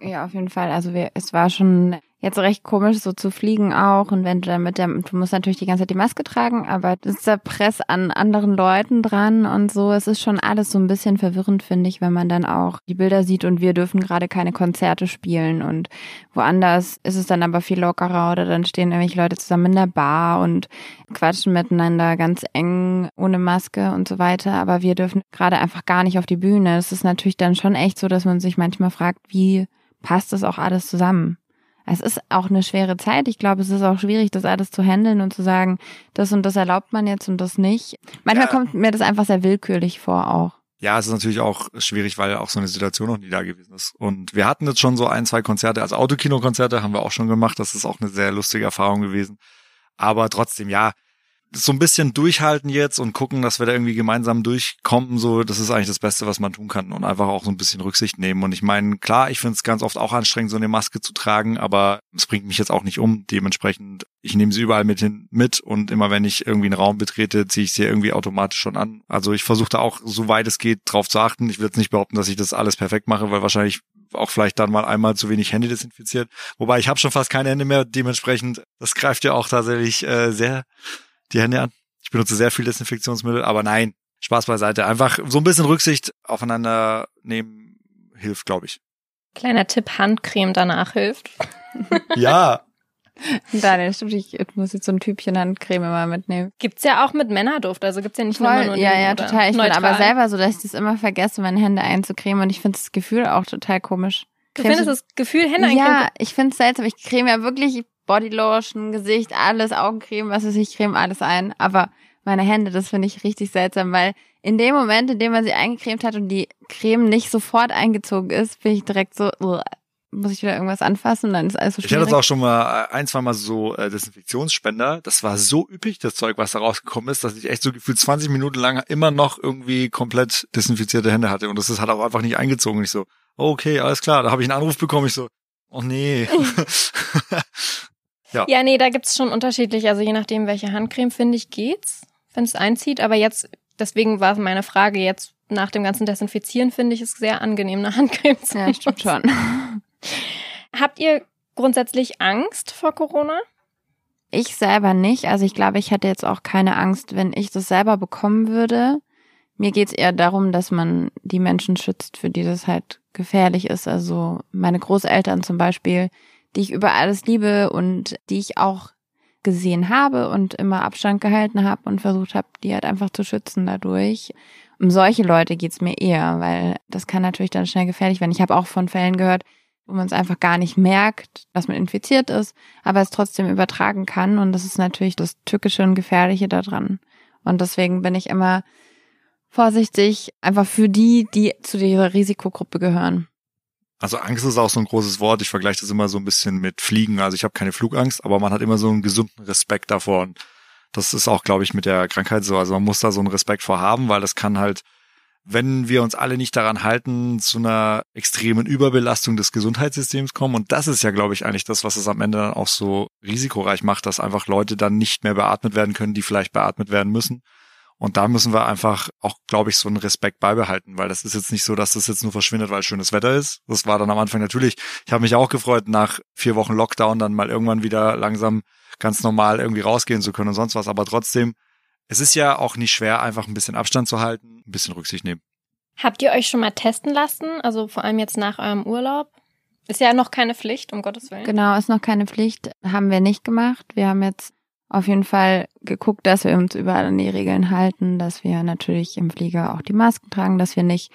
Ja, auf jeden Fall. Also wir, es war schon jetzt recht komisch, so zu fliegen auch. Und wenn du dann mit der, du musst natürlich die ganze Zeit die Maske tragen, aber das ist der Press an anderen Leuten dran und so. Es ist schon alles so ein bisschen verwirrend, finde ich, wenn man dann auch die Bilder sieht und wir dürfen gerade keine Konzerte spielen und woanders ist es dann aber viel lockerer oder dann stehen irgendwelche Leute zusammen in der Bar und quatschen miteinander ganz eng ohne Maske und so weiter. Aber wir dürfen gerade einfach gar nicht auf die Bühne. Es ist natürlich dann schon echt so, dass man sich manchmal fragt, wie passt das auch alles zusammen? Es ist auch eine schwere Zeit. Ich glaube, es ist auch schwierig, das alles zu handeln und zu sagen, das und das erlaubt man jetzt und das nicht. Manchmal ja. kommt mir das einfach sehr willkürlich vor auch. Ja, es ist natürlich auch schwierig, weil auch so eine Situation noch nie da gewesen ist. Und wir hatten jetzt schon so ein, zwei Konzerte, also Autokino-Konzerte haben wir auch schon gemacht. Das ist auch eine sehr lustige Erfahrung gewesen. Aber trotzdem, ja, so ein bisschen durchhalten jetzt und gucken, dass wir da irgendwie gemeinsam durchkommen, so, das ist eigentlich das Beste, was man tun kann und einfach auch so ein bisschen Rücksicht nehmen. Und ich meine, klar, ich finde es ganz oft auch anstrengend, so eine Maske zu tragen, aber es bringt mich jetzt auch nicht um. Dementsprechend, ich nehme sie überall mit hin mit und immer wenn ich irgendwie einen Raum betrete, ziehe ich sie irgendwie automatisch schon an. Also ich versuche da auch, so weit es geht, drauf zu achten. Ich will jetzt nicht behaupten, dass ich das alles perfekt mache, weil wahrscheinlich auch vielleicht dann mal einmal zu wenig Hände desinfiziert. Wobei ich habe schon fast keine Hände mehr, dementsprechend, das greift ja auch tatsächlich äh, sehr die Hände an. Ich benutze sehr viel Desinfektionsmittel, aber nein, Spaß beiseite. Einfach so ein bisschen Rücksicht aufeinander nehmen hilft, glaube ich. Kleiner Tipp, Handcreme danach hilft. ja. Daniel, stimmt, ich muss jetzt so ein Typchen Handcreme mal mitnehmen. Gibt's ja auch mit Männerduft, also gibt's ja nicht Voll, nur Ja, ja, total. Ich bin aber selber so, dass ich das immer vergesse, meine Hände einzucremen und ich finde das Gefühl auch total komisch. Du findest das Gefühl Hände eincremen? Ja, ich finde es seltsam. Ich creme ja wirklich Bodylotion, Gesicht, alles, Augencreme, was weiß ich, creme alles ein. Aber meine Hände, das finde ich richtig seltsam, weil in dem Moment, in dem man sie eingecremt hat und die Creme nicht sofort eingezogen ist, bin ich direkt so, muss ich wieder irgendwas anfassen, dann ist alles so schwierig. Ich hatte das auch schon mal äh, ein, zwei Mal so äh, Desinfektionsspender. Das war so üppig, das Zeug, was da rausgekommen ist, dass ich echt so gefühlt 20 Minuten lang immer noch irgendwie komplett desinfizierte Hände hatte. Und das ist halt auch einfach nicht eingezogen. Und ich so, okay, alles klar. Da habe ich einen Anruf bekommen. Ich so, oh nee. Ja. ja, nee, da gibt's schon unterschiedlich. Also je nachdem, welche Handcreme, finde ich, geht's, wenn es einzieht. Aber jetzt, deswegen war meine Frage jetzt, nach dem ganzen Desinfizieren finde ich es sehr angenehm, eine Handcreme zu Ja, stimmt schon. Habt ihr grundsätzlich Angst vor Corona? Ich selber nicht. Also ich glaube, ich hätte jetzt auch keine Angst, wenn ich das selber bekommen würde. Mir geht's eher darum, dass man die Menschen schützt, für die das halt gefährlich ist. Also meine Großeltern zum Beispiel, die ich über alles liebe und die ich auch gesehen habe und immer Abstand gehalten habe und versucht habe, die halt einfach zu schützen dadurch. Um solche Leute geht's mir eher, weil das kann natürlich dann schnell gefährlich werden. Ich habe auch von Fällen gehört, wo man es einfach gar nicht merkt, dass man infiziert ist, aber es trotzdem übertragen kann. Und das ist natürlich das Tückische und Gefährliche daran. Und deswegen bin ich immer vorsichtig, einfach für die, die zu dieser Risikogruppe gehören. Also Angst ist auch so ein großes Wort. Ich vergleiche das immer so ein bisschen mit Fliegen. Also ich habe keine Flugangst, aber man hat immer so einen gesunden Respekt davor. Und das ist auch, glaube ich, mit der Krankheit so. Also man muss da so einen Respekt vor haben, weil das kann halt wenn wir uns alle nicht daran halten, zu einer extremen Überbelastung des Gesundheitssystems kommen. Und das ist ja, glaube ich, eigentlich das, was es am Ende dann auch so risikoreich macht, dass einfach Leute dann nicht mehr beatmet werden können, die vielleicht beatmet werden müssen. Und da müssen wir einfach auch, glaube ich, so einen Respekt beibehalten, weil das ist jetzt nicht so, dass das jetzt nur verschwindet, weil schönes Wetter ist. Das war dann am Anfang natürlich. Ich habe mich auch gefreut, nach vier Wochen Lockdown dann mal irgendwann wieder langsam ganz normal irgendwie rausgehen zu können und sonst was. Aber trotzdem es ist ja auch nicht schwer, einfach ein bisschen Abstand zu halten, ein bisschen Rücksicht nehmen. Habt ihr euch schon mal testen lassen? Also vor allem jetzt nach eurem Urlaub? Ist ja noch keine Pflicht, um Gottes Willen. Genau, ist noch keine Pflicht. Haben wir nicht gemacht. Wir haben jetzt auf jeden Fall geguckt, dass wir uns überall an die Regeln halten, dass wir natürlich im Flieger auch die Masken tragen, dass wir nicht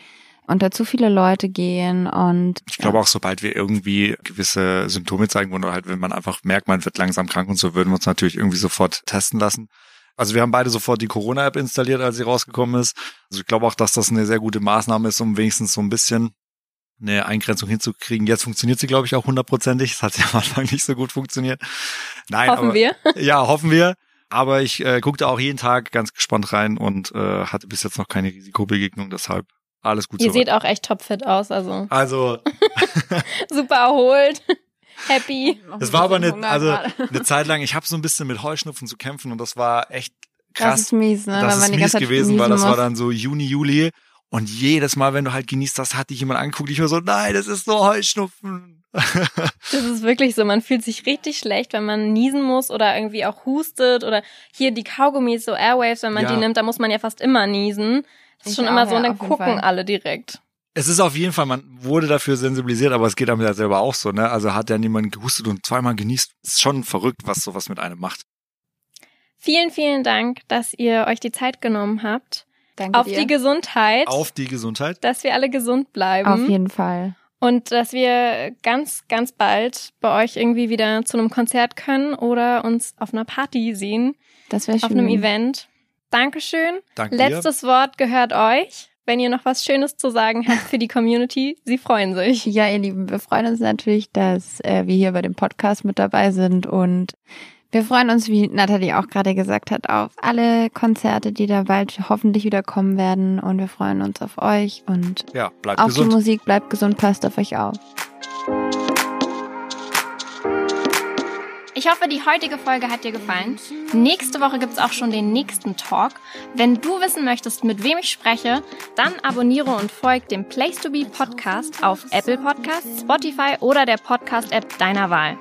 unter zu viele Leute gehen und ich glaube ja. auch sobald wir irgendwie gewisse Symptome zeigen oder halt wenn man einfach merkt, man wird langsam krank und so würden wir uns natürlich irgendwie sofort testen lassen. Also wir haben beide sofort die Corona-App installiert, als sie rausgekommen ist. Also ich glaube auch, dass das eine sehr gute Maßnahme ist, um wenigstens so ein bisschen eine Eingrenzung hinzukriegen. Jetzt funktioniert sie, glaube ich, auch hundertprozentig. Es hat ja am Anfang nicht so gut funktioniert. Nein, hoffen aber, wir. Ja, hoffen wir. Aber ich äh, guckte auch jeden Tag ganz gespannt rein und äh, hatte bis jetzt noch keine Risikobegegnung. Deshalb alles gut. Ihr seht auch echt topfit aus, also. Also super erholt happy. Das war aber eine, also eine Zeit lang, ich habe so ein bisschen mit Heuschnupfen zu kämpfen und das war echt krass. Das ist mies, ne? Das Weil ist mies gewesen, weil das war dann so Juni, Juli und jedes Mal, wenn du halt genießt hast, hat dich jemand angeguckt, ich war so, nein, das ist so Heuschnupfen. das ist wirklich so, man fühlt sich richtig schlecht, wenn man niesen muss oder irgendwie auch hustet oder hier die Kaugummis, so Airwaves, wenn man ja. die nimmt, da muss man ja fast immer niesen. Das ist ich schon immer so und dann gucken alle direkt. Es ist auf jeden Fall, man wurde dafür sensibilisiert, aber es geht einem ja selber auch so, ne? Also hat ja niemand gehustet und zweimal genießt. Ist schon verrückt, was sowas mit einem macht. Vielen, vielen Dank, dass ihr euch die Zeit genommen habt. Danke auf dir. die Gesundheit. Auf die Gesundheit. Dass wir alle gesund bleiben. Auf jeden Fall. Und dass wir ganz, ganz bald bei euch irgendwie wieder zu einem Konzert können oder uns auf einer Party sehen. Das wäre schön. Auf einem Event. Dankeschön. Danke Letztes dir. Wort gehört euch wenn ihr noch was Schönes zu sagen habt für die Community. Sie freuen sich. Ja, ihr Lieben, wir freuen uns natürlich, dass äh, wir hier bei dem Podcast mit dabei sind und wir freuen uns, wie Nathalie auch gerade gesagt hat, auf alle Konzerte, die da bald hoffentlich wieder kommen werden und wir freuen uns auf euch und ja, bleibt auf gesund. die Musik, bleibt gesund, passt auf euch auf. Ich hoffe, die heutige Folge hat dir gefallen. Nächste Woche gibt es auch schon den nächsten Talk. Wenn du wissen möchtest, mit wem ich spreche, dann abonniere und folg dem Place to Be Podcast auf Apple Podcasts, Spotify oder der Podcast-App deiner Wahl.